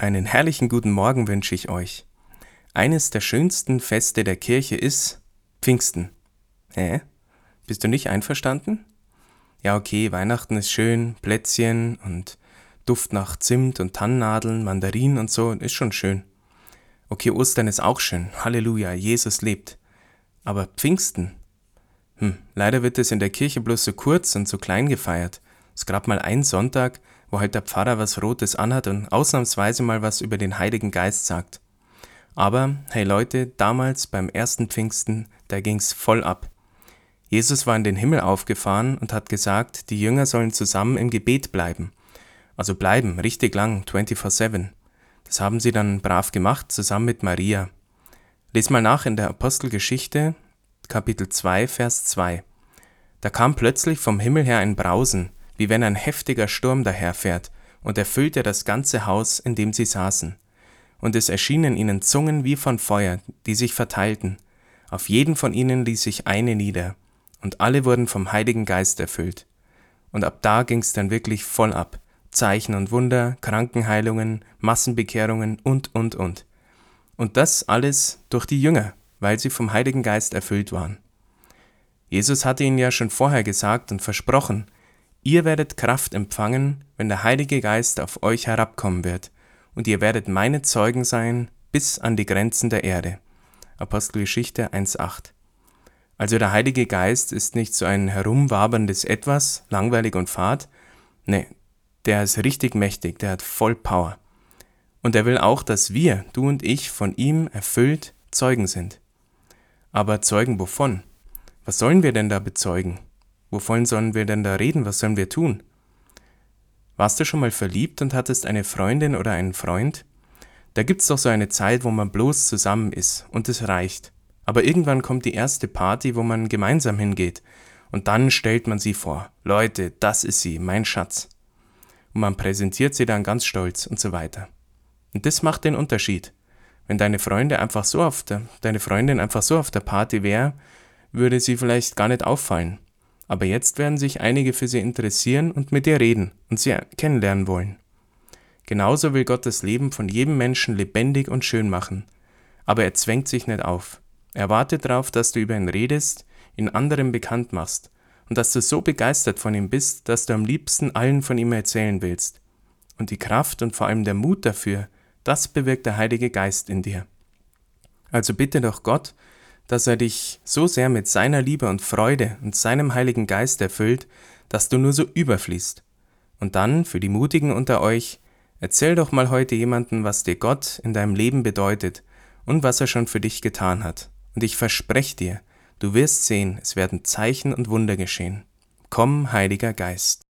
Einen herrlichen guten Morgen wünsche ich euch. Eines der schönsten Feste der Kirche ist Pfingsten. Hä? Bist du nicht einverstanden? Ja, okay, Weihnachten ist schön, Plätzchen und Duft nach Zimt und Tannennadeln, Mandarinen und so, ist schon schön. Okay, Ostern ist auch schön. Halleluja, Jesus lebt. Aber Pfingsten? Hm, leider wird es in der Kirche bloß so kurz und so klein gefeiert. Es gab mal ein Sonntag, wo halt der Pfarrer was Rotes anhat und ausnahmsweise mal was über den Heiligen Geist sagt. Aber, hey Leute, damals beim ersten Pfingsten, da ging's voll ab. Jesus war in den Himmel aufgefahren und hat gesagt, die Jünger sollen zusammen im Gebet bleiben. Also bleiben, richtig lang, 24-7. Das haben sie dann brav gemacht, zusammen mit Maria. Les mal nach in der Apostelgeschichte, Kapitel 2, Vers 2. Da kam plötzlich vom Himmel her ein Brausen, wie wenn ein heftiger Sturm daherfährt, und erfüllte das ganze Haus, in dem sie saßen. Und es erschienen ihnen Zungen wie von Feuer, die sich verteilten. Auf jeden von ihnen ließ sich eine nieder, und alle wurden vom Heiligen Geist erfüllt. Und ab da ging's dann wirklich voll ab. Zeichen und Wunder, Krankenheilungen, Massenbekehrungen und, und, und. Und das alles durch die Jünger, weil sie vom Heiligen Geist erfüllt waren. Jesus hatte ihnen ja schon vorher gesagt und versprochen, Ihr werdet Kraft empfangen, wenn der Heilige Geist auf euch herabkommen wird, und ihr werdet meine Zeugen sein bis an die Grenzen der Erde. Apostelgeschichte 1.8. Also der Heilige Geist ist nicht so ein herumwaberndes Etwas, langweilig und fad. Nee, der ist richtig mächtig, der hat voll Power. Und er will auch, dass wir, du und ich, von ihm erfüllt Zeugen sind. Aber Zeugen wovon? Was sollen wir denn da bezeugen? Wovon sollen wir denn da reden? Was sollen wir tun? Warst du schon mal verliebt und hattest eine Freundin oder einen Freund? Da gibt's doch so eine Zeit, wo man bloß zusammen ist und es reicht. Aber irgendwann kommt die erste Party, wo man gemeinsam hingeht. Und dann stellt man sie vor. Leute, das ist sie, mein Schatz. Und man präsentiert sie dann ganz stolz und so weiter. Und das macht den Unterschied. Wenn deine Freunde einfach so auf der, deine Freundin einfach so auf der Party wäre, würde sie vielleicht gar nicht auffallen aber jetzt werden sich einige für sie interessieren und mit ihr reden und sie kennenlernen wollen. Genauso will Gott das Leben von jedem Menschen lebendig und schön machen, aber er zwängt sich nicht auf. Er wartet darauf, dass du über ihn redest, ihn anderen bekannt machst und dass du so begeistert von ihm bist, dass du am liebsten allen von ihm erzählen willst. Und die Kraft und vor allem der Mut dafür, das bewirkt der Heilige Geist in dir. Also bitte doch Gott, dass er dich so sehr mit seiner Liebe und Freude und seinem Heiligen Geist erfüllt, dass du nur so überfließt. Und dann, für die Mutigen unter euch, erzähl doch mal heute jemanden, was dir Gott in deinem Leben bedeutet und was er schon für dich getan hat. Und ich verspreche dir, du wirst sehen, es werden Zeichen und Wunder geschehen. Komm, Heiliger Geist.